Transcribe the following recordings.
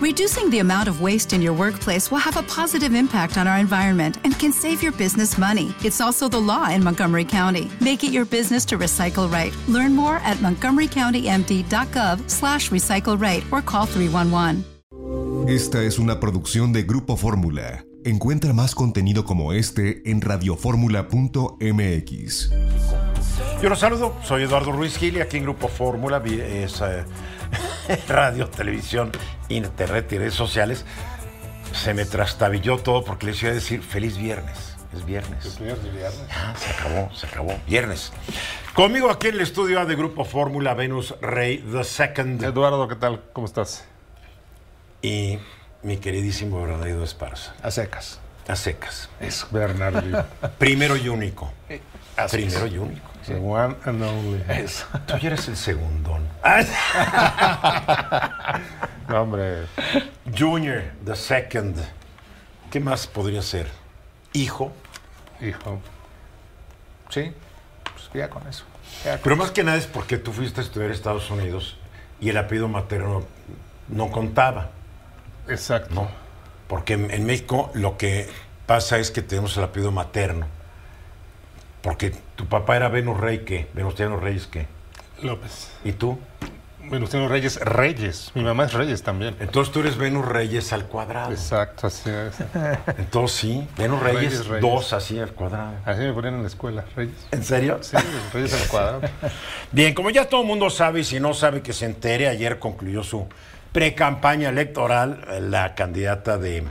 Reducing the amount of waste in your workplace will have a positive impact on our environment and can save your business money. It's also the law in Montgomery County. Make it your business to recycle right. Learn more at montgomerycountymd.gov slash recycle right or call 311. Esta es una producción de Grupo Fórmula. Encuentra más contenido como este en radioformula.mx. Yo los saludo, soy Eduardo Ruiz Gil y aquí en Grupo Fórmula es eh, radio, televisión, internet y redes sociales. Se me trastabilló todo porque les iba a decir feliz viernes. Es viernes. Ya, se acabó, se acabó. Viernes. Conmigo aquí en el estudio A de Grupo Fórmula, Venus Rey the Second Eduardo, ¿qué tal? ¿Cómo estás? y mi queridísimo Bernardo Esparza. A secas. A secas. Eso, Bernardo. Primero y único. Así Primero es. y único. The one and only. Eso. Tú ya eres el segundón. No, hombre. Junior, the second. ¿Qué más podría ser? Hijo. Hijo. Sí, pues ya con eso. Ya con- Pero más que nada es porque tú fuiste a estudiar a Estados Unidos y el apellido materno no contaba, Exacto. ¿no? Porque en, en México lo que pasa es que tenemos el apellido materno. Porque tu papá era Venus Rey, ¿qué? Venustiano Reyes, ¿qué? López. ¿Y tú? Venustiano Reyes, Reyes. Mi mamá es Reyes también. Entonces tú eres Venus Reyes al cuadrado. Exacto, así es. Entonces sí, Venus Reyes, dos así al cuadrado. Así me ponían en la escuela, Reyes. ¿En serio? Sí, Reyes al cuadrado. Bien, como ya todo el mundo sabe y si no sabe que se entere, ayer concluyó su pre-campaña electoral eh, la candidata de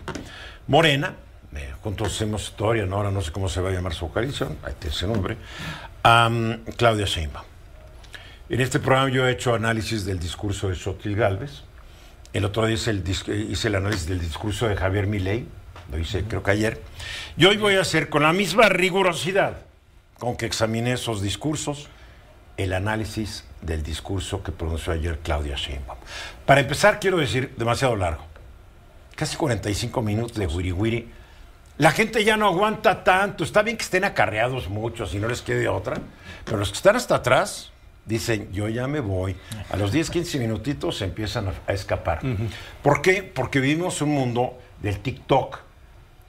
Morena, eh, juntos hacemos historia, ¿no? ahora no sé cómo se va a llamar su coalición, ahí tiene ese nombre, am, Claudia Sheinbaum. En este programa yo he hecho análisis del discurso de Xochitl Galvez, el otro día hice el, hice el análisis del discurso de Javier Milei, lo hice creo que ayer, y hoy voy a hacer con la misma rigurosidad con que examiné esos discursos, el análisis del discurso que pronunció ayer Claudia Sheinbaum. Para empezar, quiero decir, demasiado largo. Casi 45 minutos de wiri wiri. La gente ya no aguanta tanto. Está bien que estén acarreados muchos y no les quede otra. Pero los que están hasta atrás dicen, yo ya me voy. A los 10, 15 minutitos se empiezan a, a escapar. ¿Por qué? Porque vivimos un mundo del TikTok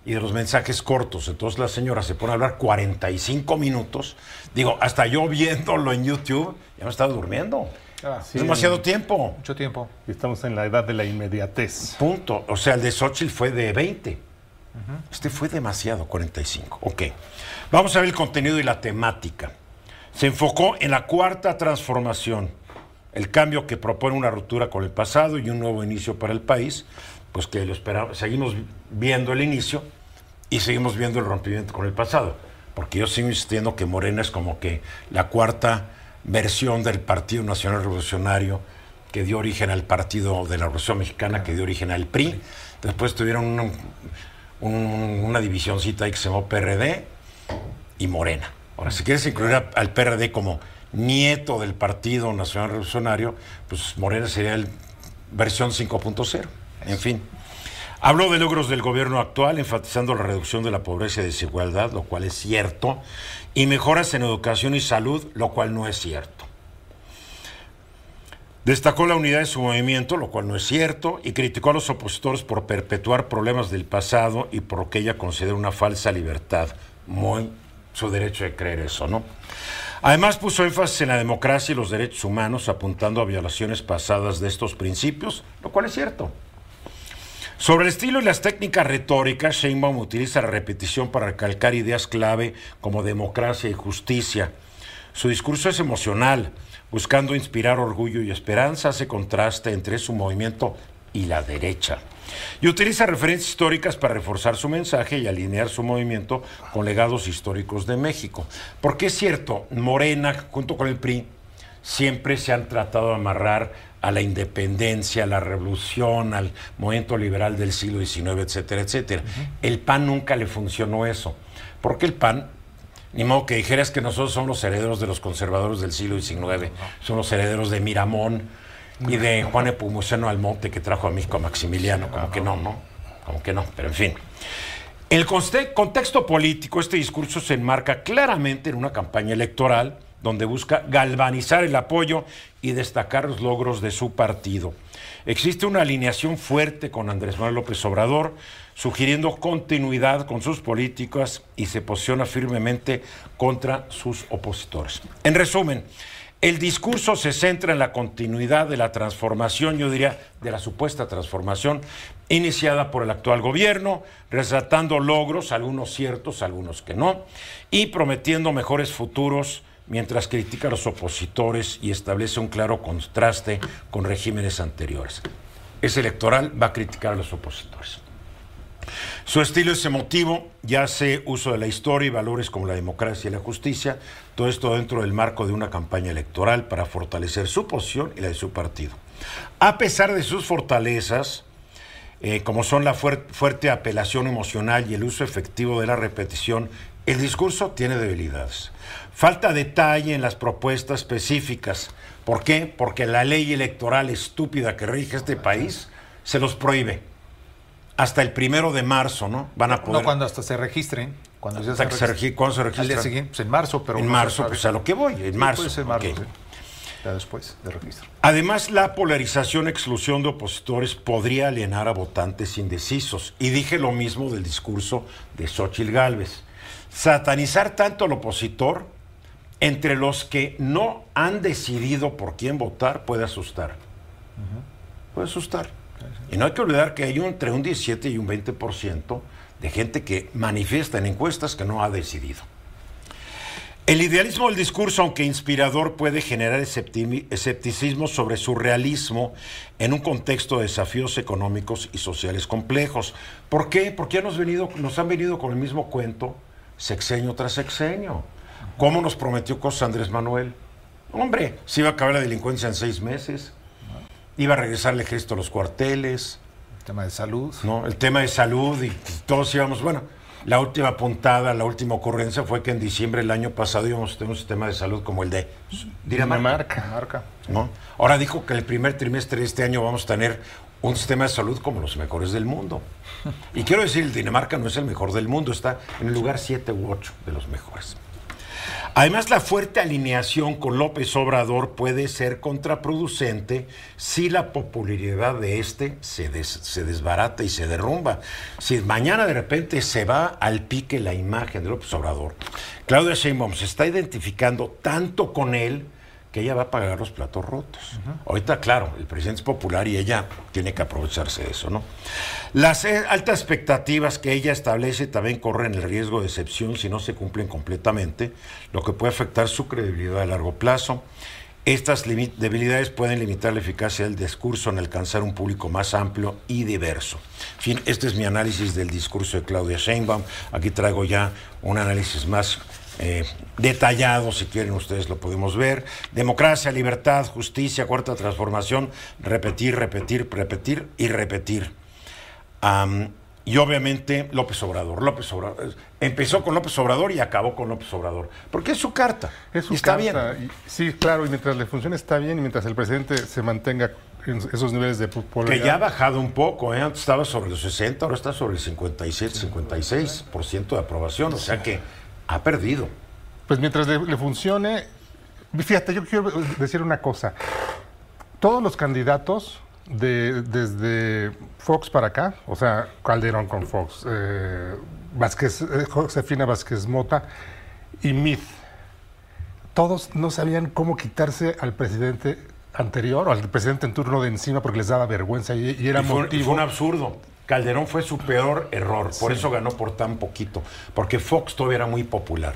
y de los mensajes cortos. Entonces la señora se pone a hablar 45 minutos. Digo, hasta yo viéndolo en YouTube, ya me estaba durmiendo. Ah, Es demasiado tiempo. Mucho tiempo. Y estamos en la edad de la inmediatez. Punto. O sea, el de Xochitl fue de 20. Este fue demasiado, 45. Ok. Vamos a ver el contenido y la temática. Se enfocó en la cuarta transformación, el cambio que propone una ruptura con el pasado y un nuevo inicio para el país, pues que lo esperamos, seguimos viendo el inicio y seguimos viendo el rompimiento con el pasado, porque yo sigo insistiendo que Morena es como que la cuarta versión del Partido Nacional Revolucionario que dio origen al Partido de la Revolución Mexicana, que dio origen al PRI, después tuvieron un- un- una divisioncita ahí que se llamó PRD y Morena. Ahora, si quieres incluir al PRD como nieto del Partido Nacional Revolucionario, pues Morena sería el versión 5.0. En fin. Habló de logros del gobierno actual, enfatizando la reducción de la pobreza y desigualdad, lo cual es cierto, y mejoras en educación y salud, lo cual no es cierto. Destacó la unidad de su movimiento, lo cual no es cierto, y criticó a los opositores por perpetuar problemas del pasado y por que ella considera una falsa libertad. Muy su derecho de creer eso, ¿no? Además puso énfasis en la democracia y los derechos humanos, apuntando a violaciones pasadas de estos principios, lo cual es cierto. Sobre el estilo y las técnicas retóricas, Sheinbaum utiliza la repetición para recalcar ideas clave como democracia y justicia. Su discurso es emocional, buscando inspirar orgullo y esperanza, hace contraste entre su movimiento y la derecha. Y utiliza referencias históricas para reforzar su mensaje y alinear su movimiento con legados históricos de México. Porque es cierto, Morena, junto con el PRI, siempre se han tratado de amarrar a la independencia, a la revolución, al movimiento liberal del siglo XIX, etcétera, etcétera. El PAN nunca le funcionó eso, porque el PAN, ni modo que dijeras que nosotros somos los herederos de los conservadores del siglo XIX, son los herederos de Miramón y de Juan Epumuceno Almonte que trajo a México a Maximiliano, como que no, ¿no? Como que no, pero en fin. El contexto político, este discurso se enmarca claramente en una campaña electoral donde busca galvanizar el apoyo y destacar los logros de su partido. Existe una alineación fuerte con Andrés Manuel López Obrador, sugiriendo continuidad con sus políticas y se posiciona firmemente contra sus opositores. En resumen, el discurso se centra en la continuidad de la transformación, yo diría, de la supuesta transformación iniciada por el actual gobierno, resaltando logros, algunos ciertos, algunos que no, y prometiendo mejores futuros mientras critica a los opositores y establece un claro contraste con regímenes anteriores. Ese electoral va a criticar a los opositores. Su estilo es emotivo y hace uso de la historia y valores como la democracia y la justicia, todo esto dentro del marco de una campaña electoral para fortalecer su posición y la de su partido. A pesar de sus fortalezas, eh, como son la fuerte apelación emocional y el uso efectivo de la repetición, el discurso tiene debilidades. Falta detalle en las propuestas específicas. ¿Por qué? Porque la ley electoral estúpida que rige este país se los prohíbe hasta el primero de marzo, ¿no? Van a poder. No, cuando hasta se registren. Cuando se, se ¿Cuándo se registran? Al día siguiente, pues en marzo, pero. En marzo, pues a lo que voy, en marzo. Puede ser marzo, sí. Ya después de registro. Además, la polarización exclusión de opositores podría alienar a votantes indecisos. Y dije lo mismo del discurso de Xochitl Gálvez. Satanizar tanto al opositor entre los que no han decidido por quién votar puede asustar. Puede asustar. Y no hay que olvidar que hay entre un 17 y un 20% de gente que manifiesta en encuestas que no ha decidido. El idealismo del discurso, aunque inspirador, puede generar escepticismo sobre su realismo en un contexto de desafíos económicos y sociales complejos. ¿Por qué? Porque nos, venido, nos han venido con el mismo cuento sexenio tras sexenio. ¿Cómo nos prometió cosas Andrés Manuel? Hombre, se iba a acabar la delincuencia en seis meses iba a regresar el ejército a los cuarteles. El tema de salud. ¿no? El tema de salud y todos íbamos, bueno, la última puntada, la última ocurrencia fue que en diciembre del año pasado íbamos a tener un sistema de salud como el de Dinamarca. Dinamarca. ¿no? Ahora dijo que el primer trimestre de este año vamos a tener un sistema de salud como los mejores del mundo. Y quiero decir, Dinamarca no es el mejor del mundo, está en el lugar 7 u 8 de los mejores. Además, la fuerte alineación con López Obrador puede ser contraproducente si la popularidad de este se, se, desbarata y se derrumba. Si mañana de repente se va al pique la imagen de López Obrador, Claudia Sheinbaum se está identificando tanto con él que ella va a pagar los platos rotos. Ahorita, claro, el presidente es popular y ella tiene que aprovecharse de eso, ¿no? Las eh, altas expectativas que ella establece también corren el riesgo de excepción si no se cumplen completamente, lo que puede afectar su credibilidad a largo plazo. Estas debilidades pueden limitar la eficacia del discurso en alcanzar un público más amplio y diverso. En fin, este es mi análisis del discurso de Claudia Sheinbaum. Aquí traigo ya un análisis más eh, detallado, si quieren ustedes lo podemos ver. Democracia, libertad, justicia, cuarta transformación, repetir, repetir, repetir y repetir. y obviamente López Obrador. López Obrador. Empezó con López Obrador y acabó con López Obrador. Porque es su carta. Es su está bien. sí, claro, y mientras le funcione está bien y mientras el presidente se mantenga en esos niveles de popularidad. Que ya ha bajado un poco, ¿eh? antes estaba sobre los 60, ahora está sobre el 57, 56% de aprobación. O sea que ha perdido. Pues mientras le, funcione, fíjate, yo quiero decir una cosa. Todos los candidatos de, desde Fox para acá, o sea, Calderón con Fox, eh, Vázquez, eh, Josefina Vázquez Mota y Mith, todos no sabían cómo quitarse al presidente anterior o al presidente en turno de encima porque les daba vergüenza y, era motivo. fue un absurdo. Calderón fue su peor error, por eso ganó por tan poquito, porque Fox todavía era muy popular.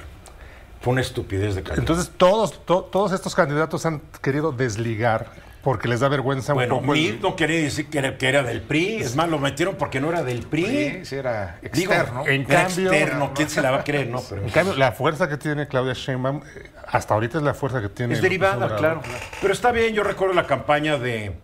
Fue una estupidez de Calderón. Entonces todos, todos estos candidatos han querido desligar porque les da vergüenza un poco. Bueno, no quería decir que era, del PRI, es más, lo metieron porque no era del PRI. Sí, era externo. en cambio, externo, ¿quién se la va a creer? No, en cambio, la fuerza que tiene Claudia Sheinbaum, eh, hasta ahorita es la fuerza que tiene. Es derivada, claro. Pero está bien, yo recuerdo la campaña de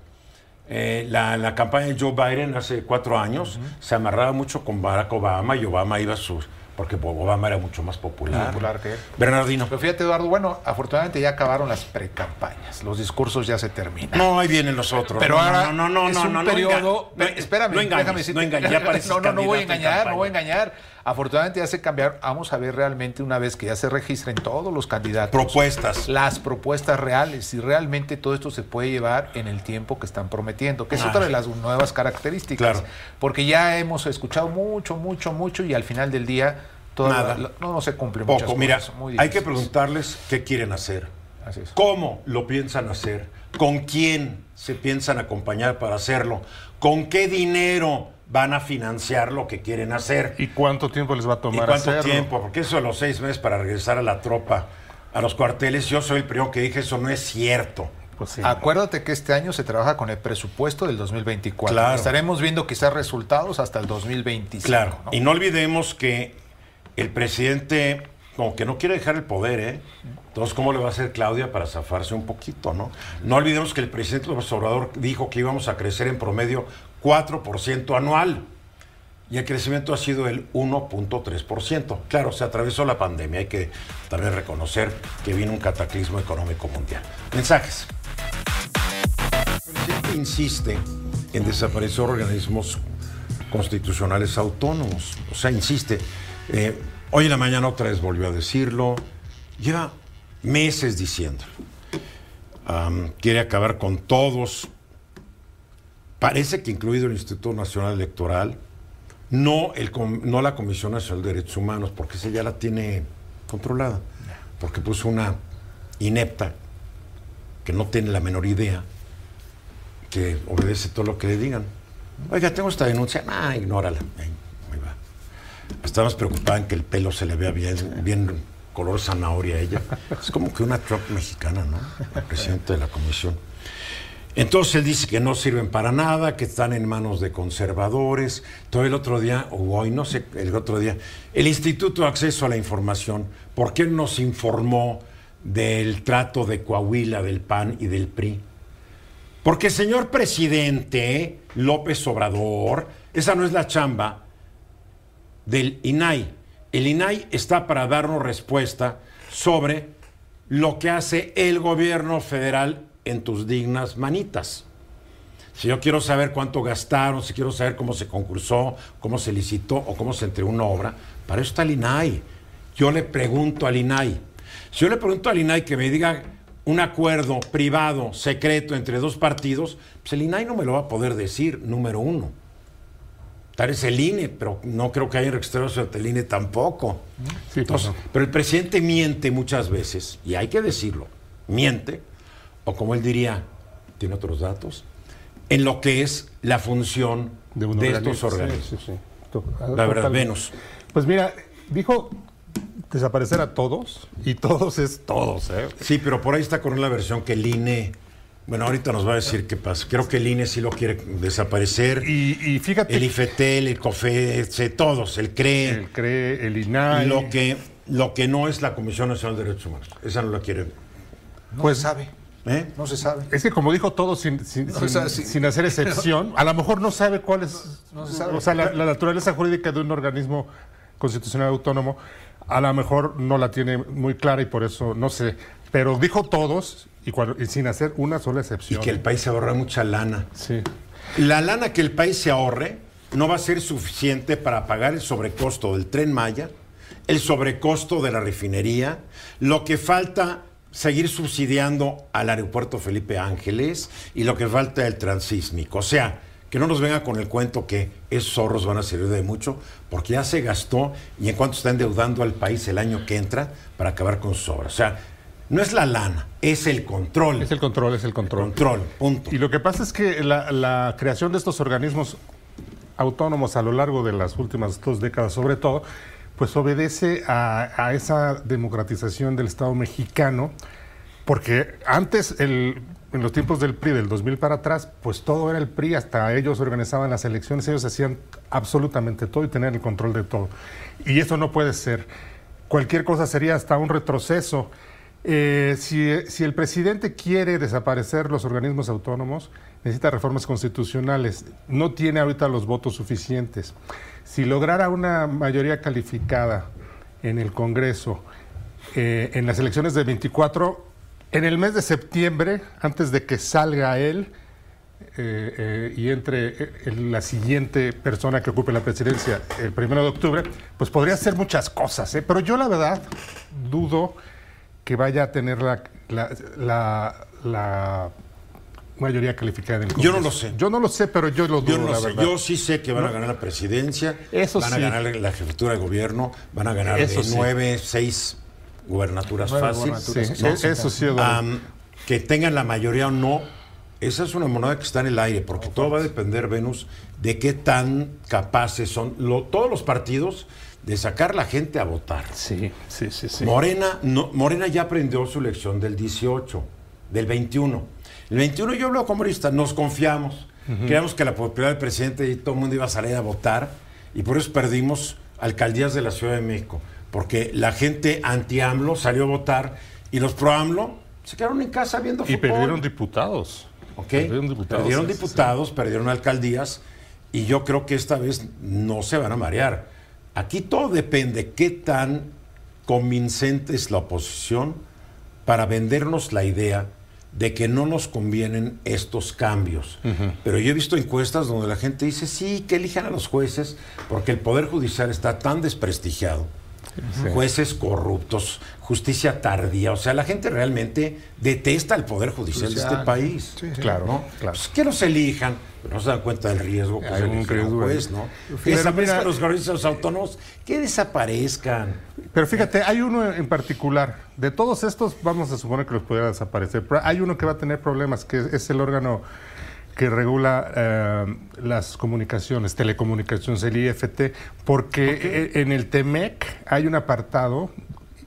eh, la, campaña de Joe Biden hace cuatro años se amarraba mucho con Barack Obama y Obama iba a sus porque Obama era mucho más popular. Popular que él. Bernardino. Pero fíjate, Eduardo, bueno, afortunadamente ya acabaron las precampañas. Los discursos ya se terminan. No, ahí vienen los otros. Pero no, ahora no, no, no, es no, un no, periodo. no, espérame, no engañes, déjame decirte. no engañes, ya pareces no, no, no voy a en engañar, no voy a engañar. Afortunadamente ya se cambiaron. Vamos a ver realmente una vez que ya se registren todos los candidatos. Propuestas. Las propuestas reales, si realmente todo esto se puede llevar en el tiempo que están prometiendo, que es otra de las nuevas características. Claro. Porque ya hemos escuchado mucho, mucho, mucho y al final del día todo Nada. no, no se cumple muchas Poco. Mira, cosas, muy hay que preguntarles qué quieren hacer. Así es. ¿Cómo lo piensan hacer? ¿Con quién se piensan acompañar para hacerlo? ¿Con qué dinero van a financiar lo que quieren hacer? ¿Y cuánto tiempo les va a ¿Y tomar cuánto hacerlo? tiempo? Porque eso de los seis meses para regresar a la tropa, a los cuarteles, yo soy el primero que dije, eso no es cierto. Pues sí. Acuérdate que este año se trabaja con el presupuesto del 2024. Claro. Estaremos viendo quizás resultados hasta el 2025. Claro. ¿no? Y no olvidemos que el presidente, como que no quiere dejar el poder, ¿eh? Entonces, ¿cómo le va a hacer Claudia para zafarse un poquito, no? No olvidemos que el presidente López Obrador dijo que íbamos a crecer en promedio 4% anual. Y el crecimiento ha sido el 1.3%. Claro, se atravesó la pandemia. Hay que también reconocer que vino un cataclismo económico mundial. Mensajes. El presidente insiste en desaparecer organismos constitucionales autónomos. O sea, insiste. Eh, hoy en la mañana otra vez volvió a decirlo. Lleva meses diciendo. quiere acabar con todos. Parece que incluido el Instituto Nacional Electoral, no, el, no la Comisión Nacional de Derechos Humanos, porque esa ya la tiene controlada. Porque puso una inepta que no tiene la menor idea, que obedece todo lo que le digan. Oiga, tengo esta denuncia. Ah, ignórala. Está más preocupada en que el pelo se le vea bien, bien color zanahoria a ella. Es como que una Trump mexicana, ¿no? La presidenta de la comisión. Entonces él dice que no sirven para nada, que están en manos de conservadores. Todo el otro día, o hoy, no sé, el otro día, el Instituto de Acceso a la Información, ¿por qué nos informó del trato de Coahuila, del PAN y del PRI? Porque, señor presidente López Obrador, esa no es la chamba del INAI. El INAI está para darnos respuesta sobre lo que hace el gobierno federal en tus dignas manitas. Si yo quiero saber cuánto gastaron, si quiero saber cómo se concursó, cómo se licitó o cómo se entregó una obra, para eso está el INAI. Yo le pregunto al INAI. Si yo le pregunto al INAI que me diga un acuerdo privado, secreto, entre dos partidos, pues el INAI no me lo va a poder decir, número uno. Tal es el INE, pero no creo que haya registrados ante el INE tampoco. Sí, Entonces, no. pero el presidente miente muchas veces, y hay que decirlo, miente, o como él diría, tiene otros datos, en lo que es la función de, estos organismo. organismos. Sí, sí, La verdad. Venus. Pues mira, dijo desaparecer a todos, y todos es todos, ¿eh? Sí, pero por ahí está con la versión que el INE, bueno, ahorita nos va a decir qué pasa. Creo que el INE sí lo quiere desaparecer. Y, y fíjate, el IFETEL, el COFESE, todos, el CRE. el CRE, el INAI, Lo que, lo que no es la Comisión Nacional de Derechos Humanos. Esa no la quiere. No Pues- se sabe. ¿eh? No se sabe. Es que como dijo todo sin, sin, No, sin- o sea, sí. sin hacer excepción, a lo mejor no sabe cuál es No, no se sabe. o sea, la, la naturaleza jurídica de un organismo constitucional autónomo, a lo mejor no la tiene muy clara y por eso no sé. Pero dijo todos y, cuando- y sin hacer una sola Y excepción. que el país se ahorra mucha lana. Sí. La lana que el país se ahorre no va a ser suficiente para pagar el sobrecosto del tren Maya, el sobrecosto de la refinería, lo que falta seguir subsidiando al aeropuerto Felipe Ángeles y lo que falta el transísmico. O sea, que no nos venga con el cuento que esos ahorros van a servir de mucho, porque ya se gastó y en cuanto está endeudando al país el año que entra para acabar con sus obras. O sea, no es la lana, es el control. Es el control, es el control. control, punto. Y lo que pasa es que la, la creación de estos organismos autónomos a lo largo de las últimas dos décadas, sobre todo, pues obedece a, a esa democratización del Estado mexicano, porque antes, el- en los tiempos del PRI, del 2000 para atrás, pues todo era el PRI, hasta ellos organizaban las elecciones, ellos hacían absolutamente todo y tenían el control de todo. Y eso no puede ser. Cualquier cosa sería hasta un retroceso. Eh, si, el presidente quiere desaparecer los organismos autónomos, necesita reformas constitucionales. No tiene ahorita los votos suficientes. Si lograra una mayoría calificada en el Congreso eh, en las elecciones de 24, en el mes de septiembre, antes de que salga él eh, eh, y entre la siguiente persona que ocupe la presidencia el primero de octubre, pues podría hacer muchas cosas. Pero yo la verdad dudo que vaya a tener la, la, la- la mayoría calificada en el Yo no Congreso. lo sé. Yo no lo sé, pero yo lo dudo, Yo no la sé, verdad. yo sí sé que van a ganar la presidencia, Eso van a sí. ganar la jefatura de gobierno, van a ganar Eso de sí. nueve, seis gubernaturas Nueve fáciles. gubernaturas, Sí, ¿no? e- eso sí. Am, que tengan la mayoría o no, esa es una moneda que está en el aire, porque todo va a depender, Venus, de qué tan capaces son lo- todos los partidos de sacar la gente a votar. Sí, sí, sí, sí. Morena, no, Morena ya aprendió su lección del 18, del 21. El 21 yo hablo como morista, nos confiamos. Creíamos que la popularidad del presidente y todo el mundo iba a salir a votar y por eso perdimos alcaldías de la Ciudad de México. Porque la gente anti-AMLO salió a votar y los pro-AMLO se quedaron en casa viendo Y fútbol. perdieron diputados. ¿ok? Perdieron diputados. Perdieron Sí, sí, diputados, perdieron alcaldías y yo creo que esta vez no se van a marear. Aquí todo depende qué tan convincente es la oposición para vendernos la idea de que no nos convienen estos cambios. Pero yo he visto encuestas donde la gente dice, sí, que elijan a los jueces porque el Poder Judicial está tan desprestigiado. Jueces corruptos, justicia tardía. O sea, la gente realmente detesta el Poder Judicial de este país. Sí, sí. Claro, ¿no? claro. Pues que los elijan, no se dan cuenta del riesgo que Hay un riesgo ahí. ¿no? Que desaparezcan los organismos autónomos, que desaparezcan. Pero fíjate, hay uno en particular. De todos estos, vamos a suponer que los pudiera desaparecer. Pero hay uno que va a tener problemas, que es el órgano que regula eh, las comunicaciones, telecomunicaciones, el IFT, porque e- en el TEMEC hay un apartado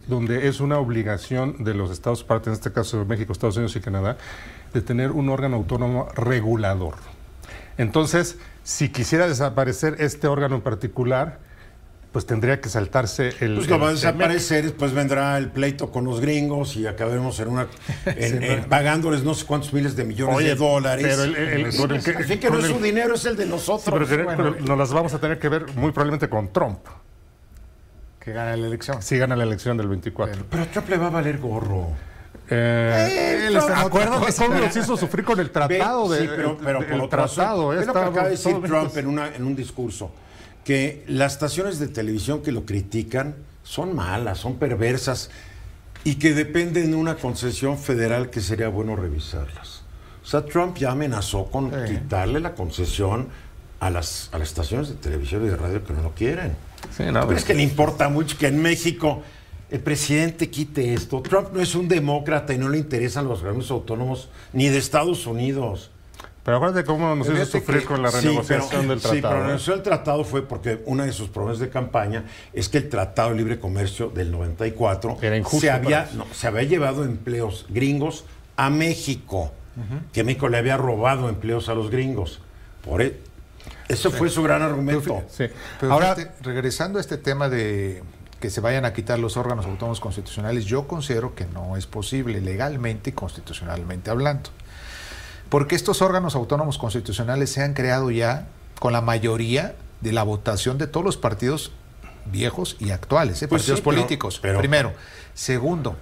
donde es una obligación de los Estados partes, en este caso México, Estados Unidos y Canadá, de tener un órgano autónomo regulador. Entonces, si quisiera desaparecer este órgano en particular, pues tendría que saltarse el. Pues lo va a desaparecer, después vendrá el pleito con los gringos y acabaremos en una en- en- pagándoles no sé cuántos miles de millones Oye, de dólares. pero el- el- Sí, con el que- con no es su dinero, es el de Sí, nosotros. pero, que- Bueno, pero nos las vamos a tener que ver muy probablemente con Trump, Que gana la elección. si gana la elección del 24. pero a Trump le va a valer gorro. Eh, otra acuérdate cómo los hizo sufrir con el tratado de sí, pero, pero de- por el tratado, estaba acaba de decir Trump en, una, en un discurso, que las estaciones de televisión que lo critican son malas, son perversas y que dependen de una concesión federal que sería bueno revisarlas. O sea, Trump ya amenazó con Sí. quitarle la concesión a las, a las estaciones de televisión y de radio que no lo quieren. Sí, no, ¿Tú crees de- que le importa mucho que en México el presidente quite esto? Trump no es un demócrata y no le interesan los organismos autónomos ni de Estados Unidos. Pero acuérdate cómo nos hizo sufrir que- con la Sí, renegociación pero- del Sí, pero la tratado. ¿eh? renegociación del tratado fue porque una de sus promesas de campaña es que el Tratado de Libre Comercio del 94 Era injusto se, había, para ellos. no, se había llevado empleos gringos a México, que México le había robado empleos a los gringos. Por e- eso fue su gran argumento. Sí. Pero Ahora, fíjate, regresando a este tema de que se vayan a quitar los órganos autónomos constitucionales, yo considero que no es posible legalmente y constitucionalmente hablando. Porque estos órganos autónomos constitucionales se han creado ya con la mayoría de la votación de todos los partidos viejos y actuales, ¿eh? Pues partidos sí, pero- políticos. pero- Primero. Segundo,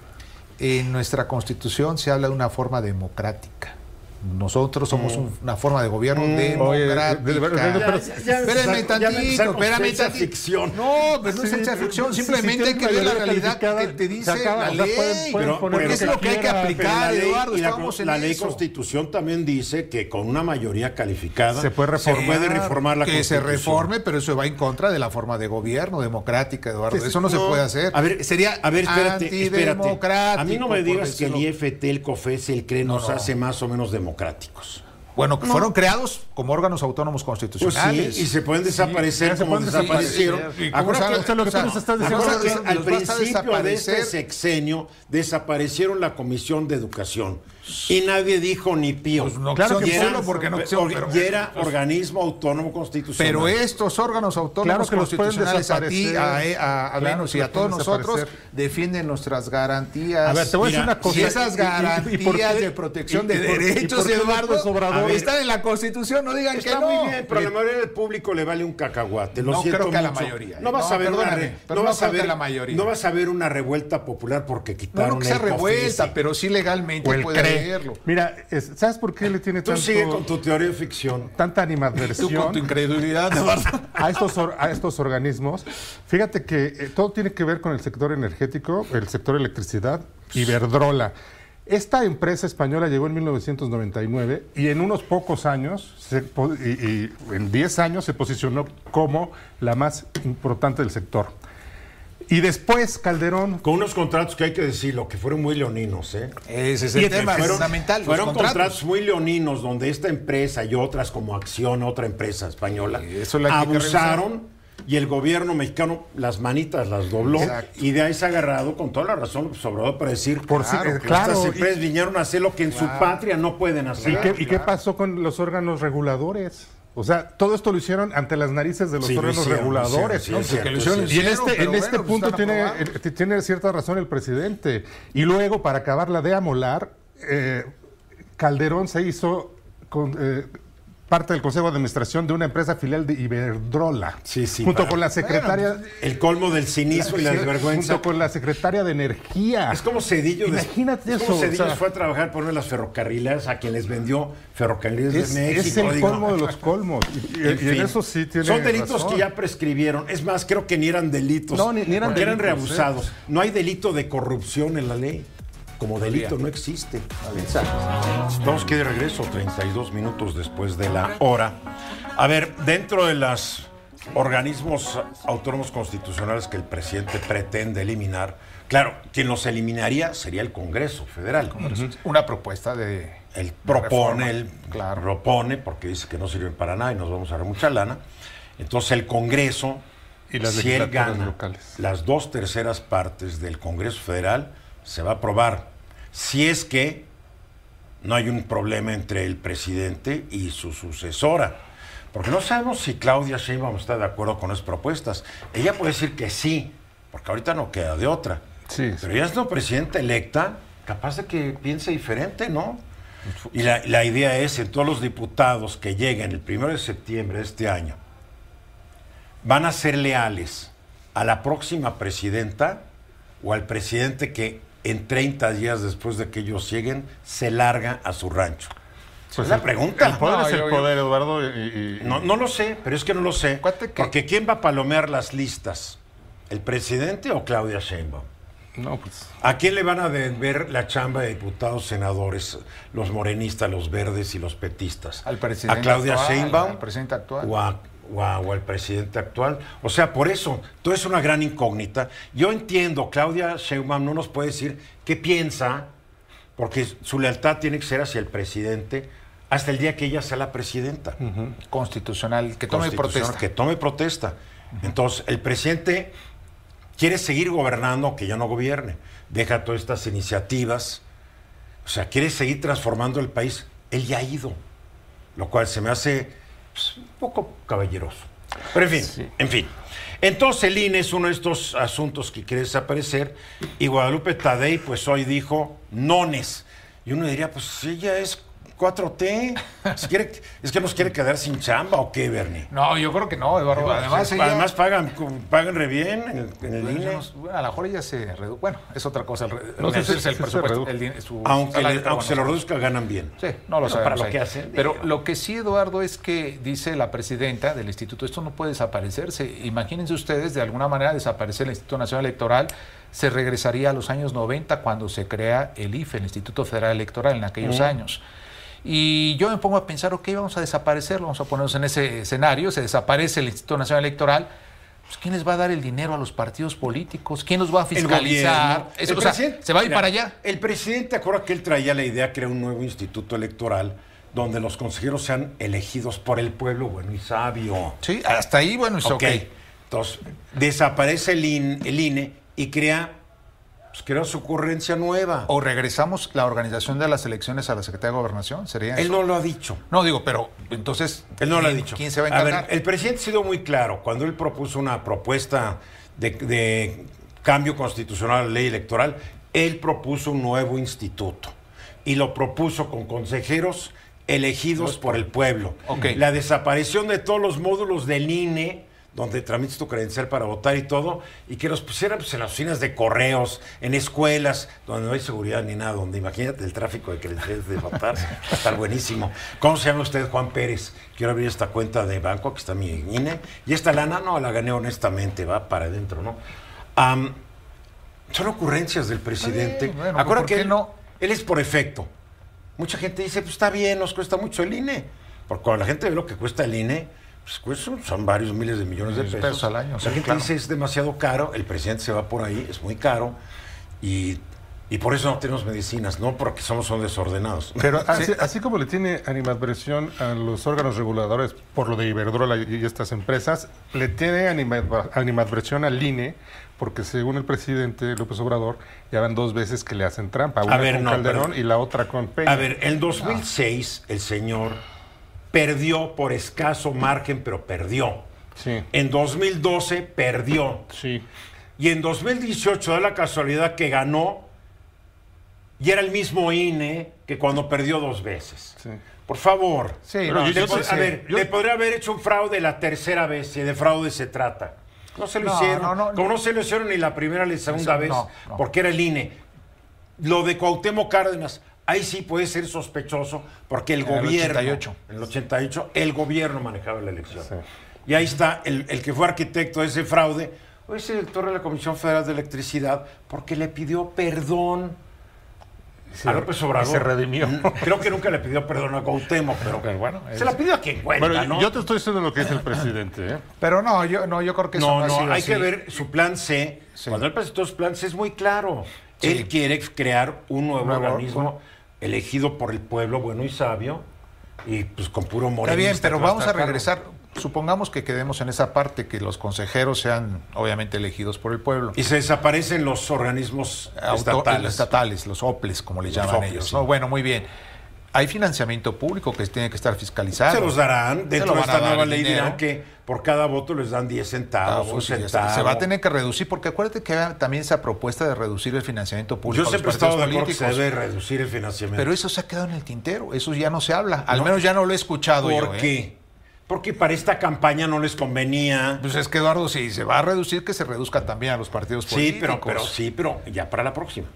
en nuestra constitución se habla de una forma democrática. Nosotros somos un- una forma de gobierno democrática. pero- Espérame tantito, espérame tantito. ficción. No, pero no es sí, ficción, simplemente hay que ver la realidad que te dice la ley. lo es lo que hay que aplicar, Eduardo, la, ley constitución también dice que con una mayoría calificada Se puede reformar, la que se constitución. reforme, pero eso va en contra de la forma de gobierno democrática, Eduardo. Eso no, se puede hacer. A ver, sería a ver, espérate, espérate. A mí no me digas que el. IFT, el COFES, el CRE nos no. hace más o menos democráticos. Bueno, que fueron creados como órganos autónomos Pues constitucionales. sí, y se pueden desaparecer ya se como pueden desaparecieron. desaparecer. ¿Y cómo Acuérdate- sabe? o sea, lo que tú O sea, nos estás una diciendo cosa es que es- al principio de este sexenio desaparecieron la Comisión de Educación Y nadie dijo ni pío. Pues no Claro que Y era- porque no pero- y era organismo autónomo constitucional. Pero estos órganos autónomos Claro que los pueden constitucionales a ti, a, a- a Claro Venus que y a todos nosotros defienden nuestras garantías. A ver, te voy a decir una cosa. Si esas ¿Y- y- y- y garantías por qué- de protección y- de y por- y derechos, Eduardo, Obrador- están en la Constitución, no digan que no. muy bien, pero a la mayoría del público le vale un cacahuate. Lo No siento creo que a la mucho. mayoría, No vas no, a ver pero no vas a la mayoría. No vas a ver una revuelta popular porque quitaron no que sea el revuelta, pero sí legalmente O el puede. Leerlo. Mira, es- ¿sabes por qué le tiene Tú tanto, sigue con tu teoría de ficción. tanta Tú con tu animadversión incredulidad, a estos, or- a estos organismos? Fíjate que eh, todo tiene que ver con el sector energético, el sector electricidad, Iberdrola. Esta empresa española llegó en 1999 y en unos pocos años, se po- y, y en 10 años, se posicionó como la más importante del sector. Y después Calderón Con unos contratos que hay que decirlo, que fueron muy leoninos, ¿eh? Ese es el tema fueron, fundamental. los fueron contratos. contratos. muy leoninos donde esta empresa y otras como Acción, otra empresa española, eso la abusaron y el gobierno mexicano las manitas las dobló Exacto. y de ahí se ha agarrado con toda la razón López Obrador para decir Por sí, eh, que claro, estas y- empresas vinieron a hacer lo que en su patria no pueden hacer. ¿Y qué, y qué pasó con los órganos reguladores? O sea, todo esto lo hicieron ante las narices de los Sí, lo órganos lo reguladores. hicieron, ¿no? sí, es Porque cierto, lo hicieron- sí, y en es este, en este pues punto tiene, eh, tiene cierta razón el presidente. Y luego, para acabarla de amolar, eh, Calderón se hizo con, eh, parte del Consejo de Administración de una empresa filial de Iberdrola. Sí, sí, Junto para- con la secretaria... El colmo del cinismo y la desvergüenza. Junto con la secretaria de Energía. Es como Cedillo. Imagínate es como eso, Cedillo o sea- fue a trabajar por una de las ferrocarrileras a quien les vendió ferrocarriles Es, de México. es el digo. colmo de los colmos. Y, y- En y en eso sí tiene Son delitos razón. que ya prescribieron. Es más, creo que ni eran delitos. No, ni- ni eran porque eran ¿eh? reabusados. No hay delito de corrupción en la ley. Como delito no existe. Estamos aquí de regreso, 32 minutos después de la hora. A ver, dentro de los organismos autónomos constitucionales que el presidente pretende eliminar, claro, quien los eliminaría sería el Congreso Federal. Una propuesta de. Él propone, él Claro. propone, porque dice que no sirven para nada y nos vamos a dar mucha lana. Entonces el Congreso, Y las si él gana locales. las dos terceras partes del Congreso Federal, se va a aprobar. Si es que no hay un problema entre el presidente y su sucesora. Porque no sabemos si Claudia Sheinbaum está de acuerdo con esas propuestas. Ella puede decir que sí, porque ahorita no queda de otra. Sí, sí. Pero ya es la presidenta electa, capaz de que piense diferente, ¿no? Y la, la idea es, en todos los diputados que lleguen el primero de septiembre de este año, van a ser leales a la próxima presidenta o al presidente que en 30 días después de que ellos lleguen se larga a su rancho. Esa es la pregunta. El poder No, es el yo- yo- poder, Eduardo. y- y- No, no lo sé, pero es que no lo sé. Que- Porque ¿quién va a palomear las listas? ¿El presidente o Claudia Sheinbaum? no, pues. ¿A quién le van a deber la chamba de diputados, senadores, los morenistas, los verdes y los petistas? Al presidente ¿A Claudia actual, Sheinbaum? al presidente actual. O, a- o a- o al presidente actual? O sea, por eso, todo es una gran incógnita. Yo entiendo, Claudia Sheinbaum no nos puede decir qué piensa, porque su lealtad tiene que ser hacia el presidente hasta el día que ella sea la presidenta Constitucional, que tome constitucional, protesta. Que tome protesta. Entonces, el presidente quiere seguir gobernando, que ya no gobierne. Deja todas estas iniciativas. O sea, quiere seguir transformando el país. Él ya ha ido. Lo cual se me hace pues, un poco caballeroso. Pero en fin, en fin. Entonces el INE es uno de estos asuntos que quiere desaparecer y Guadalupe Tadei pues hoy dijo nones. Y uno diría, pues ella es 4T. ¿Es, quiere- es que nos quiere quedar sin chamba o qué, Bernie? No, yo creo que no, Eduardo. Además, ella- Además pagan, pagan re bien en el, en el Bueno, INE. a lo mejor ella se reduce. Bueno, es otra cosa. No, sí, el presupuesto. Aunque, le- se lo reduzca, ganan bien. Sí, no lo sabemos. para lo que hacen, Pero lo que sí, Eduardo, es que dice la presidenta del instituto, esto no puede desaparecerse. Imagínense ustedes, de alguna manera, desaparecer el Instituto Nacional Electoral se regresaría a los años 90 cuando se crea el IFE, el Instituto Federal Electoral, en aquellos años. Y yo me pongo a pensar, ok, vamos a desaparecerlo, vamos a ponernos en ese escenario, se desaparece el Instituto Nacional Electoral. Pues, ¿Quién les va a dar el dinero a los partidos políticos? ¿Quién los va a El fiscalizar? gobierno. Eso, El o sea, se va a ir mira, para allá. El presidente, acuerda que él traía la idea de crear un nuevo instituto electoral donde los consejeros sean elegidos por el pueblo bueno y sabio. Sí, hasta ahí, bueno, es Ok. ok. Entonces, desaparece el, IN- el INE y crea pues creó su ocurrencia nueva. O regresamos la organización de las elecciones a la Secretaría de Gobernación, sería Él eso? no lo ha dicho. No, digo, pero entonces. Él no lo ha ¿quién- dicho. ¿Quién se va a ver, encargar? el presidente ha sido muy claro. Cuando él propuso una propuesta de, de cambio constitucional a la ley electoral, él propuso un nuevo instituto. Y lo propuso con consejeros elegidos por el pueblo. Ok. La desaparición de todos los módulos del INE, donde tramites tu credencial para votar y todo, y que los pusieran pues, en las oficinas de correos, en escuelas, donde no hay seguridad ni nada, donde imagínate el tráfico de credenciales de votar, estar buenísimo. ¿Cómo se llama usted, Juan Pérez? Quiero abrir esta cuenta de banco, aquí está mi INE, y esta lana no la gané honestamente, va para adentro, ¿no? Son ocurrencias del presidente. bueno, Acuérdate ¿por que él, no? él es por efecto. Mucha gente dice, pues está bien, nos cuesta mucho el INE. Porque cuando la gente ve lo que cuesta el INE, pues cuesta- son varios miles de millones de pesos. pesos al año, La sí, gente claro. dice es demasiado caro, el presidente se va por ahí, es muy caro. Y, y por eso no tenemos medicinas, no porque somos son desordenados. Pero así, así como le tiene animadversión a los órganos reguladores por lo de Iberdrola y, estas empresas, le tiene anima- animadversión al INE porque según el presidente López Obrador ya van dos veces que le hacen trampa, una ver, con no, Calderón pero- y la otra con Peña. A ver, en 2006 el señor perdió por escaso margen, pero perdió. Sí, En 2012 perdió. sí. Y en 2018 da la casualidad que ganó y era el mismo INE que cuando perdió dos veces. Sí. Por favor. Sí, Pero no, yo- Le yo po- te- a ver, yo- le podría haber hecho un fraude la tercera vez, si de fraude se trata. No se lo No, hicieron. no, no, Como no se lo hicieron ni la primera ni la segunda vez, no, no. porque era el INE. Lo de Cuauhtémoc Cárdenas, ahí sí puede ser sospechoso, porque el En el gobierno. 88. En el 88, el gobierno manejaba la elección. Sí. Y ahí está el, el que fue arquitecto de ese fraude, hoy es director de la Comisión Federal de Electricidad, porque le pidió perdón Se- a López Obrador. se redimió. Mm, Creo que nunca le pidió perdón a Cuauhtémoc, pero, Pero bueno, se es- la pidió a quien cuenta, Bueno, ¿no? yo te estoy diciendo lo que dice el presidente. ¿eh? Pero no, yo, no, yo creo que eso No, no, ha no, sido hay así. que ver su plan C. Sí. Cuando él presentó su plan C es muy claro. Sí. Él quiere crear un nuevo, Nuevo- organismo elegido por el pueblo bueno y sabio y pues con puro Está morenista. bien, pero vamos a regresar. Supongamos que quedemos en esa parte, que los consejeros sean obviamente elegidos por el pueblo. Y se desaparecen los organismos Auto- estatales. estatales, los OPLES, como les Los llaman OPLES, ellos. sí. ¿no? Bueno, muy bien. Hay financiamiento público que tiene que estar fiscalizado. Se los darán. Dentro de esta nueva ley dinero. dirán que por cada voto les dan 10 centavos, Ah, un sí, ya centavo. se, va a tener que reducir, porque acuérdate que hay también esa propuesta de reducir el financiamiento público. Yo siempre he estado de acuerdo que se debe reducir el financiamiento. Pero eso se ha quedado en el tintero, eso ya no se habla. Al No. menos ya no lo he escuchado ¿Por yo. ¿eh? qué? Porque para esta campaña no les convenía. Pues es que Eduardo, si se va a reducir, que se reduzca también a los partidos Sí, políticos. pero, pero sí, pero ya para la próxima.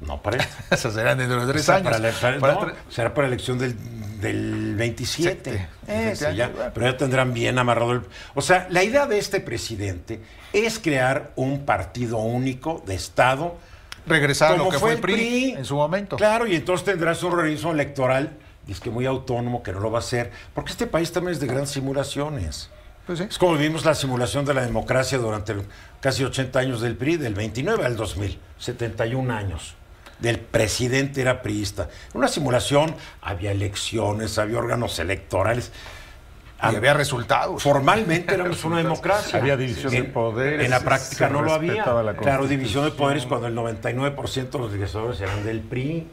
No para esta. Esas serán dentro de tres años. para la- para- Para no, tre- será para la elección del, del 27. Siete. Eh, Siete sí, ya, bueno. pero ya tendrán bien amarrado el... O sea, la idea de este presidente es crear un partido único de Estado. regresar a lo que fue el PRI, PRI. en su momento. Claro, y entonces tendrás un organismo electoral, es que muy autónomo, que no lo va a hacer, porque este país también es de grandes simulaciones. Pues sí. Es como vimos la simulación de la democracia durante el- casi 80 años del PRI, del 29 al 2000, 71 años. Del presidente era priista. Una simulación, había elecciones, había órganos electorales. Y había resultados. Formalmente éramos una democracia. Había división de poderes, En la práctica no lo había. Claro, división de poderes cuando el 99% de los legisladores eran del PRI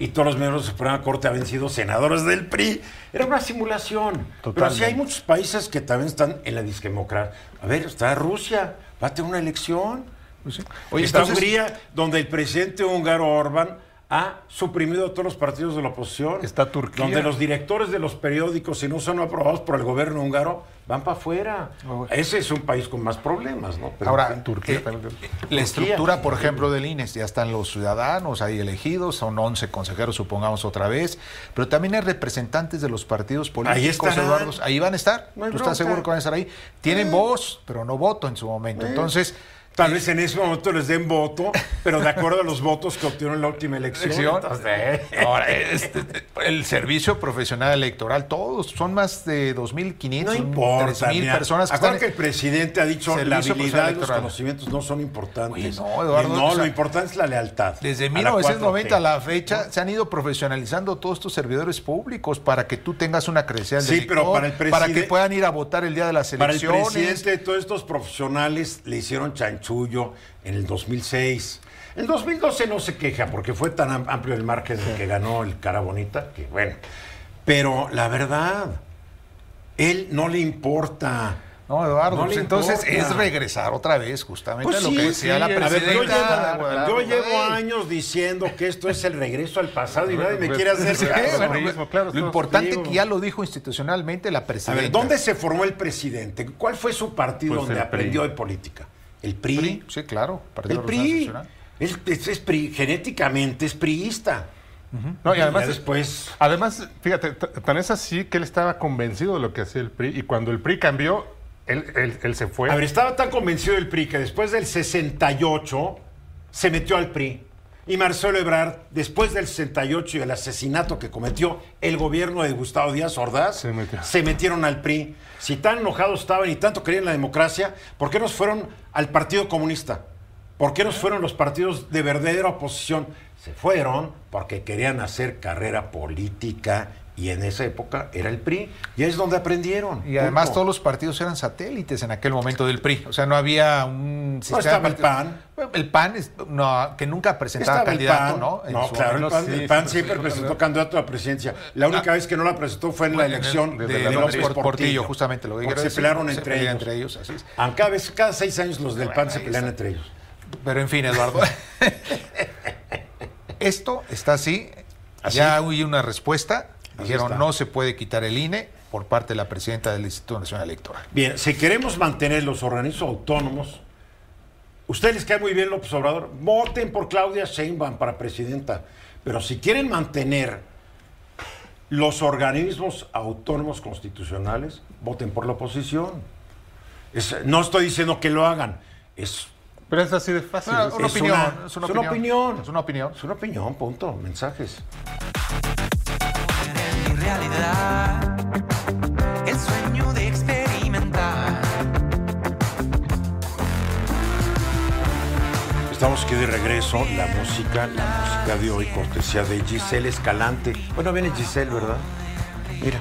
y todos los miembros de la Suprema Corte habían sido senadores del PRI. Era una simulación. Pero así hay muchos países que también están en la disdemocracia. A ver, está Rusia, va a tener una elección. Pues sí. Oye, está entonces, Hungría, donde el presidente húngaro Orbán ha suprimido a todos los partidos de la oposición. Está Turquía. Donde los directores de los periódicos, si no son aprobados por el gobierno húngaro, van para afuera. Oh. Ese es un país con más problemas, ¿no? Pero, Ahora, en. Turquía eh, también. la Turquía. estructura, por ejemplo, del INE, ya están los ciudadanos ahí elegidos, son 11 consejeros, supongamos otra vez, pero también hay representantes de los partidos políticos, estarán. Eduardo. Ahí van a estar. No ¿Tú estás seguro que van a estar ahí? Tienen voz, pero no voto en su momento. Entonces, Tal vez en ese momento les den voto, pero de acuerdo a los votos que obtuvieron en la última elección. Entonces, eh. Ahora, este, el servicio profesional electoral, todos, son más de 2.500, No importa. 3.000 mira, personas que están... que el presidente ha dicho la habilidad y los conocimientos no son importantes. Oye, no, Eduardo, no, o sea, lo importante es la lealtad. Desde a la 1990 a 4T. la fecha se han ido profesionalizando todos estos servidores públicos para que tú tengas una credencial de Sí, pero para el para presidente- que puedan ir a votar el día de las Para el elecciones. presidente, todos estos profesionales le hicieron chanchullo en el 2006. En 2012 no se queja porque fue tan am- amplio el margen de que ganó el cara bonita que bueno. Pero la verdad, él no le importa. No, Eduardo, No pues entonces importa. es regresar otra vez justamente Pues a lo sí, que decía sí, la a presidenta. yo llevo, yo llevo años diciendo que esto es el regreso al pasado y nadie me Pues, quiere hacer sí, Bueno, mismo, claro, lo importante digo. que ya lo dijo institucionalmente la A presidenta. ver, ¿dónde se formó el presidente? ¿Cuál fue su partido Pues donde el aprendió de política? ¿El PRI? PRI? Sí, claro. Partido El PRI. Es, es PRI, genéticamente es priista. No, y además, después. además, fíjate, tan es así que él estaba convencido de lo que hacía el PRI y cuando el PRI cambió, él, él- él se fue. A ver, estaba tan convencido del PRI que después del 68 se metió al PRI. Y Marcelo Ebrard, después del 68 y el asesinato que cometió el gobierno de Gustavo Díaz Ordaz, Se metieron al PRI. Si tan enojados estaban y tanto querían la democracia, ¿por qué nos fueron al Partido Comunista? ¿Por qué nos fueron los partidos de verdadera oposición? Se fueron porque querían hacer carrera política y en esa época era el PRI. Y es donde aprendieron. Y además Punto. todos los partidos eran satélites en aquel momento del PRI. O sea, no había un sistema. estaba el PAN. El PAN, es- no, que nunca presentaba candidato. ¿no? En No, su claro, el. PAN, sí, el PAN siempre presentó candidato a la presidencia. La única vez que no la presentó fue en la Bueno, en el- elección de- de, de López López Portillo. Portillo, justamente lo que Porque se pelearon entre ellos. entre ellos, así es. Ah, Cada, vez, cada seis años los del Bueno, PAN se pelean está. entre ellos. Pero en fin, Eduardo. Esto está así. ¿Así? Ya hubo una respuesta. Dijeron no se puede quitar el INE por parte de la presidenta del Instituto Nacional Electoral. Bien, si queremos mantener los organismos autónomos, ustedes les cae muy bien López Obrador, voten por Claudia Sheinbaum para presidenta. Pero si quieren mantener los organismos autónomos constitucionales, voten por la oposición. Es- no estoy diciendo que lo hagan, es Pero es así de fácil. Es- una es opinión, una- es una es una opinión. opinión. Es una opinión. Es una opinión, punto. Mensajes. Realidad, el sueño de experimentar. Estamos aquí de regreso. La música, la música de hoy, cortesía de Giselle Escalante. Bueno, viene Giselle, ¿verdad? Mira.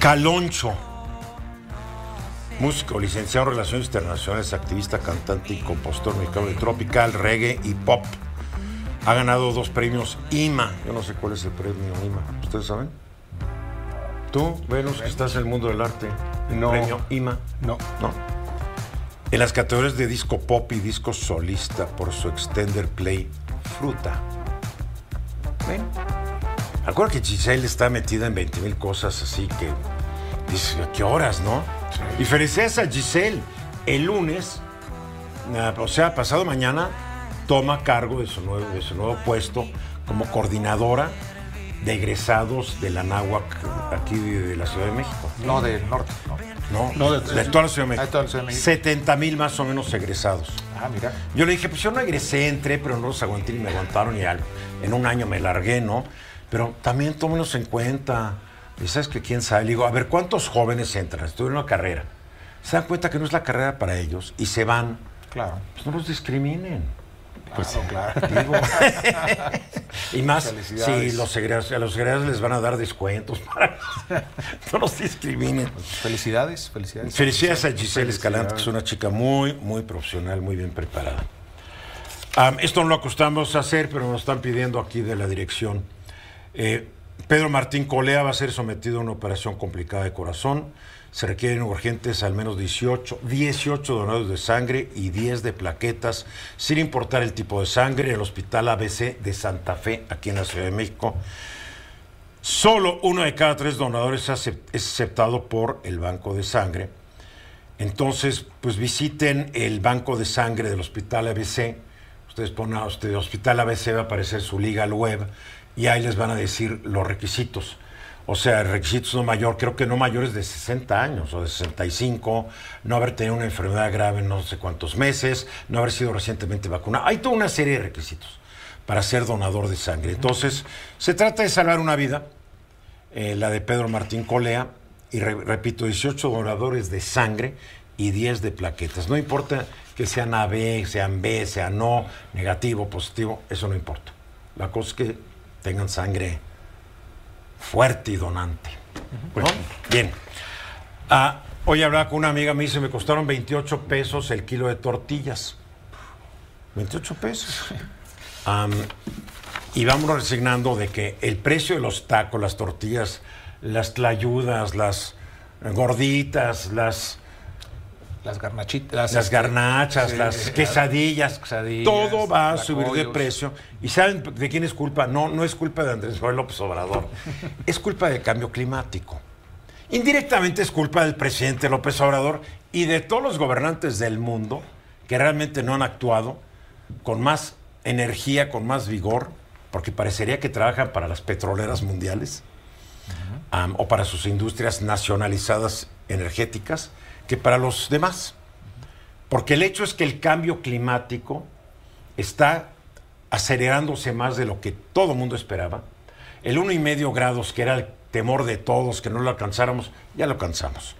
Caloncho. Músico, licenciado en Relaciones Internacionales, activista, cantante y compositor mexicano de tropical, reggae y pop. Ha ganado dos premios IMA. Yo no sé cuál es el premio IMA. ¿Ustedes saben? Tú, Venus, que estás en el mundo del arte. No. premio IMA. No. ¿no? En las categorías de disco pop y disco solista por su extender play Fruta. ¿Ven? Acuerdo que Giselle está metida en 20 mil cosas así que dice, ¿a qué horas, no? Y felicidades a Giselle. El lunes, ah, o sea, pasado mañana, toma cargo de su nuevo, de su nuevo puesto como coordinadora de egresados de la náhuac aquí de, de la Ciudad de México. No del norte. No. No, No, de, de- toda la Ciudad de México. de toda la Ciudad de México. 70 mil más o menos egresados. Ah, mira. Yo le dije, pues yo no egresé, entré, pero no los aguanté y me aguantaron y al- en un año me largué, ¿no? Pero también tómenos en cuenta. Y sabes que quién sabe, le digo, a ver, ¿cuántos jóvenes entran? Estudian una carrera. Se dan cuenta que no es la carrera para ellos y se van. Claro. Pues no los discriminen. Pues claro. Y más, si los a los les van a dar descuentos para no los discriminen. Felicidades, felicidades. Felicidades a Giselle Escalante, que es una chica muy, muy profesional, muy bien preparada. Esto no lo acostumbramos a hacer, pero nos están pidiendo aquí de la dirección. Eh, Pedro Martín Colea va a ser sometido a una operación complicada de corazón. Se requieren urgentes al menos 18, 18 donados de sangre y 10 de plaquetas, sin importar el tipo de sangre, el Hospital ABC de Santa Fe, aquí en la Ciudad de México. Solo uno de cada tres donadores es aceptado por el banco de sangre. Entonces, pues visiten el banco de sangre del Hospital ABC. Ustedes ponen a usted Hospital ABC, va a aparecer su liga al web y ahí les van a decir los requisitos. O sea, requisitos no mayor, creo que no mayores de 60 años o de 65, no haber tenido una enfermedad grave en no sé cuántos meses, no haber sido recientemente vacunado. Hay toda una serie de requisitos para ser donador de sangre. Entonces, se trata de salvar una vida, eh, la de Pedro Martín Colea, y re- repito, 18 donadores de sangre y 10 de plaquetas. No importa que sean AB, sean B, sean no, negativo, positivo, eso no importa. La cosa es que tengan sangre fuerte y donante. ¿no? Bien. Ah, hoy hablaba con una amiga, me dice, me costaron 28 pesos el kilo de tortillas. 28 pesos. Y vámonos resignando de que el precio de los tacos, las tortillas, las tlayudas, las gorditas, las, Las garnachitas. las garnachas, sí, las quesadillas, quesadillas, todo va a subir de precio. ¿Y saben de quién es culpa? No, no es culpa de Andrés Manuel López Obrador. es culpa del cambio climático. Indirectamente es culpa del presidente López Obrador y de todos los gobernantes del mundo que realmente no han actuado con más energía, con más vigor, porque parecería que trabajan para las petroleras mundiales o para sus industrias nacionalizadas energéticas que para los demás. Porque el hecho es que el cambio climático está acelerándose más de lo que todo el mundo esperaba. El uno y medio grados, que era el temor de todos, que no lo alcanzáramos, ya lo alcanzamos.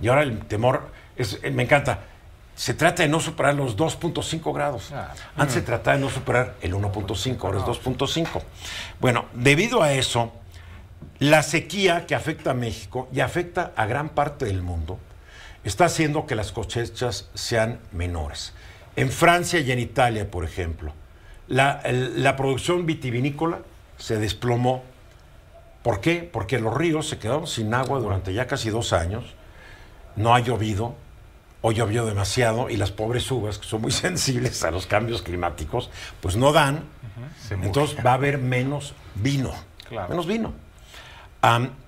Y ahora el temor, es, eh, me encanta, se trata de no superar los 2.5 grados. Ah. Antes se trataba de no superar el 1.5, ahora es 2.5. Bueno, debido a eso, la sequía que afecta a México y afecta a gran parte del mundo está haciendo que las cosechas sean menores. En Francia y en Italia, por ejemplo, la, el- la producción vitivinícola se desplomó. ¿Por qué? Porque los ríos se quedaron sin agua durante ya casi dos años. No ha llovido, o llovió demasiado, y las pobres uvas, que son muy sensibles a los cambios climáticos, pues no dan. Entonces va a haber menos vino. Claro. Menos vino.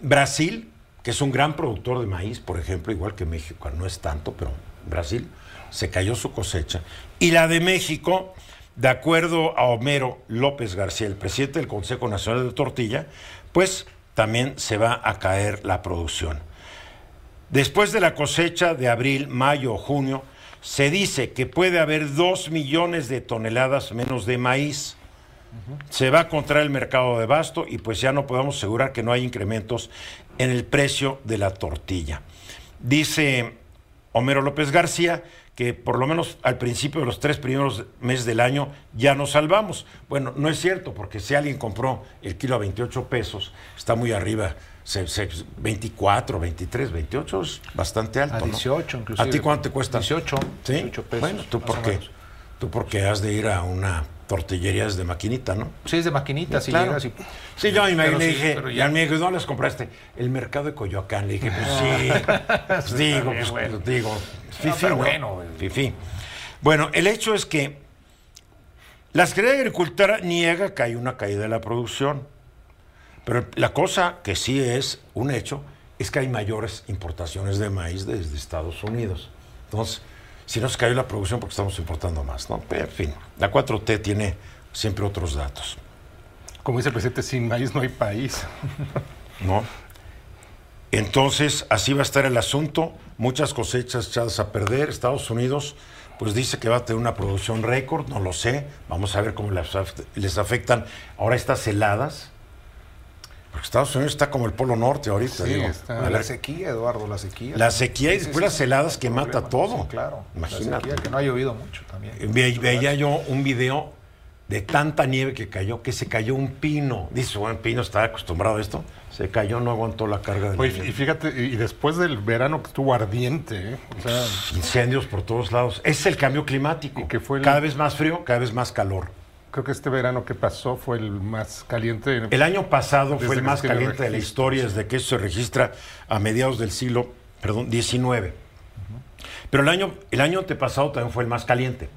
Brasil, que es un gran productor de maíz, por ejemplo, igual que México, no es tanto, pero Brasil se cayó su cosecha. Y la de México, de acuerdo a Homero López García, el presidente del Consejo Nacional de Tortilla, pues también se va a caer la producción. Después de la cosecha de abril, mayo o junio, se dice que puede haber dos millones de toneladas menos de maíz. Se va a contraer el mercado de basto y pues ya no podemos asegurar que no hay incrementos en el precio de la tortilla. Dice Homero López García que por lo menos al principio de los tres primeros meses del año ya nos salvamos. Bueno, no es cierto, porque si alguien compró el kilo a 28 pesos, está muy arriba. Se- se- 24, 23, 28 es bastante alto. A ¿no? 18 inclusive. ¿A ti cuánto te cuesta? 18, ¿Sí? 18 pesos, Bueno, tú porque, tú porque has de ir a una tortillería desde maquinita, ¿no? Sí, es de maquinita, si Claro. llegas y... Sí, yo me Pero le sí, dije, y ya- al me dijo, ¿dónde las compraste? El mercado de Coyoacán. Le dije, pues sí. Pues digo, pues bueno. digo. Fifí, pero ¿no? bueno. Fifí. Bueno, el hecho es que la Secretaría de Agricultura niega que hay una caída de la producción. Pero la cosa que sí es un hecho es que hay mayores importaciones de maíz desde Estados Unidos. Entonces, si no se cayó la producción porque estamos importando más, ¿no? Pero, en fin, la 4T tiene siempre otros datos. Como dice el presidente, sin maíz no hay país. ¿no? Entonces, así va a estar el asunto. Muchas cosechas echadas a perder. Estados Unidos, pues dice que va a tener una producción récord, no lo sé. Vamos a ver cómo les afectan ahora estas heladas. Porque Estados Unidos está como el Polo Norte ahorita, Sí, digo. está. La sequía, Eduardo, la sequía. La sequía y después es las heladas que mata todo. Sí, claro. Imagínate. La sequía, que no ha llovido mucho también. Ve- veía yo un video de tanta nieve que cayó, que se cayó un pino. Dice, bueno, el pino estaba acostumbrado a esto. Se cayó, no aguantó la carga de Oye, nieve. y fíjate, y después del verano que estuvo ardiente, ¿eh? o sea, Incendios por todos lados. Es el cambio climático. Que fue el- Cada vez más frío, cada vez más calor. Creo que este verano que pasó fue el más caliente. El año pasado fue el más caliente de la historia, desde que eso se registra a mediados del siglo, perdón, 19. Pero el año, el año antepasado también fue el más caliente.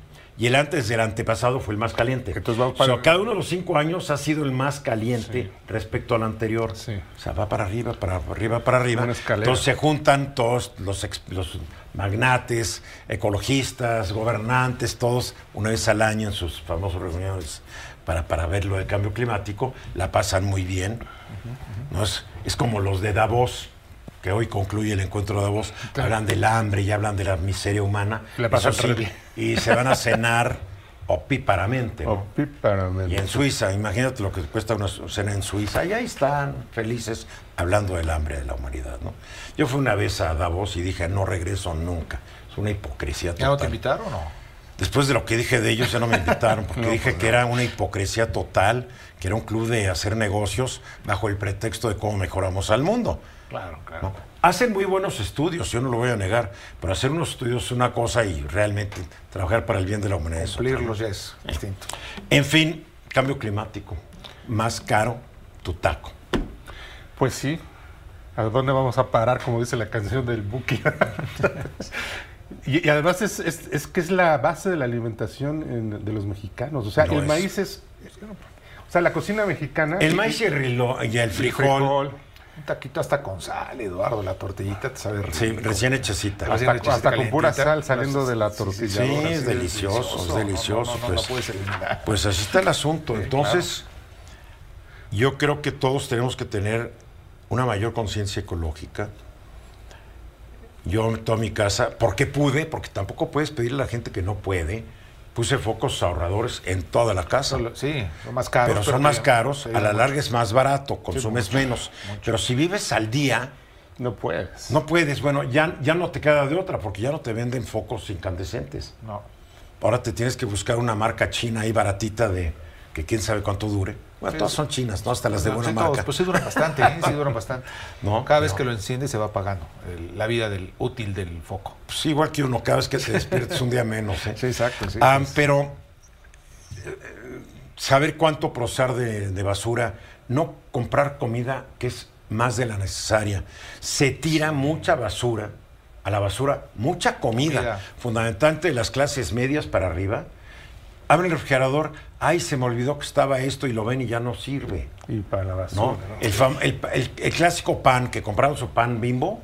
Y el antes del antepasado fue el más caliente. Entonces vamos O sea, para- cada uno de los cinco años ha sido el más caliente respecto al anterior. Sí. O sea, va para arriba, para arriba, para arriba. Una. Entonces se juntan todos los, magnates, ecologistas, gobernantes, todos una vez al año en sus famosas reuniones para, para ver lo del cambio climático. La pasan muy bien. ¿no? Es, es como los de Davos, que hoy concluye el encuentro de Davos. Hablan del hambre y hablan de la miseria humana. La pasan bien. Y se van a cenar opíparamente. ¿no? Opíparamente. Y en Suiza, imagínate lo que cuesta una cena en Suiza, y ahí están felices hablando del hambre de la humanidad, ¿no? Yo fui una vez a Davos y dije, no regreso nunca. Es una hipocresía ¿Ya no te total. invitaron o no? Después de lo que dije de ellos, ya no me invitaron, porque dije que era una hipocresía total, que era un club de hacer negocios bajo el pretexto de cómo mejoramos al mundo. Claro, claro. ¿no? Hacen muy buenos estudios, yo no lo voy a negar, pero hacer unos estudios es una cosa y realmente trabajar para el bien de la humanidad es otra. Cumplirlos ya es distinto. En fin, cambio climático, más caro tu taco. Pues sí. ¿A dónde vamos a parar, como dice la canción del Buki? y, y además es, es- es que es la base de la alimentación en- de los mexicanos. O sea, el es. maíz es... O sea, la cocina mexicana... El maíz y el, rilo- y el frijol, Un taquito hasta con sal, Eduardo, la tortillita te sabe rico. sí, recién hechecita. Recién Hasta, hechecita, hasta con pura sal saliendo de la Sí, sí, tortilla. Sí, es de delicioso, es delicioso. No, no, no, pues. no puedes eliminar. Pues así está el asunto. Entonces, yo creo que todos tenemos que tener una mayor conciencia ecológica. Yo toda mi casa, ¿por qué pude? Porque tampoco puedes pedirle a la gente que no puede. Puse focos ahorradores en toda la casa. Sí, son más caros. pero son más caros, a la larga es más barato, consumes menos. Pero si vives al día, No puedes. no puedes, bueno, ya, ya no te queda de otra, porque ya no te venden focos incandescentes. No. Ahora te tienes que buscar una marca china ahí baratita de que quién sabe cuánto dure. Bueno, todas son chinas, ¿no? Hasta las de buena sí, todos, marca. pues sí duran bastante, ¿eh? sí duran bastante. No, Cada vez que lo enciendes se va apagando el- la vida del útil del foco. Pues igual que uno, cada vez que te despiertes un día menos. ¿eh? Sí, exacto, sí. Ah, pero eh, saber cuánto procesar de, de basura, no comprar comida que es más de la necesaria. Se tira mucha basura, a la basura, mucha comida, Comida. fundamentalmente de las clases medias para arriba. Abre el refrigerador, ay, se me olvidó que estaba esto y lo ven y ya no sirve. Y para la basura. ¿no? ¿no? El, fam- el- el- el clásico pan que compramos su pan bimbo,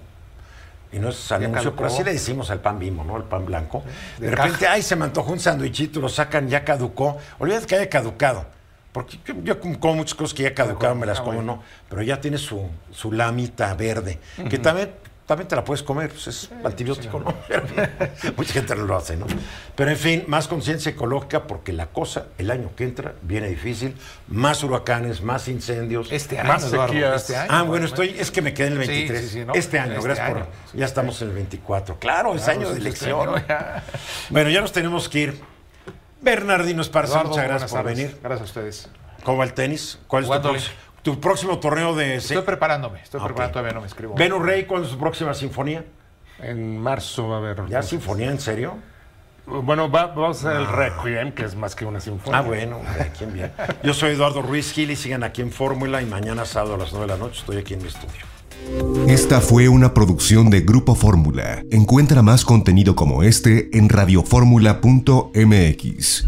y no es anuncio, pero así le decimos al pan bimbo, ¿no? El pan blanco. De, De repente, caja. ay, se me antojó un sándwichito, lo sacan, ya caducó. Olvídate que haya caducado. Porque yo, yo como muchas cosas que ya caducaron, me las Ah, como, bueno. no. Pero ya tiene su, su lamita verde, que también, también te la puedes comer, pues es antibiótico, ¿no? Mucha gente no lo hace, ¿no? Pero en fin, más conciencia ecológica porque la cosa, el año que entra, viene difícil. Más huracanes, más incendios. Este año, Más Eduardo, sequías. este año. Ah, bueno, estoy, es que me quedé en el Sí, 23. sí, sí, ¿no? Este año, Este gracias año. por. Ya estamos en el 24. Claro, es año de este elección. año ya. Bueno, ya nos tenemos que ir. Bernardino Esparza, Eduardo, muchas gracias por tardes. venir. Gracias a ustedes. ¿Cómo va el tenis? ¿Cuál es tu, Jugándole. próximo- tu próximo torneo de Estoy preparándome, estoy Ah, preparando, todavía no me escribo. Venus Rey? ¿Cuándo es su próxima sinfonía? En marzo va a haber. ¿Ya sinfonía en serio? Bueno, va- vamos a hacer el Requiem, que es más que una sinfonía. Ah, bueno, ¿quién bien? Yo soy Eduardo Ruiz Gil y sigan aquí en Fórmula y mañana sábado a las 9 de la noche estoy aquí en mi estudio. Esta fue una producción de Grupo Fórmula. Encuentra más contenido como este en radioformula.mx.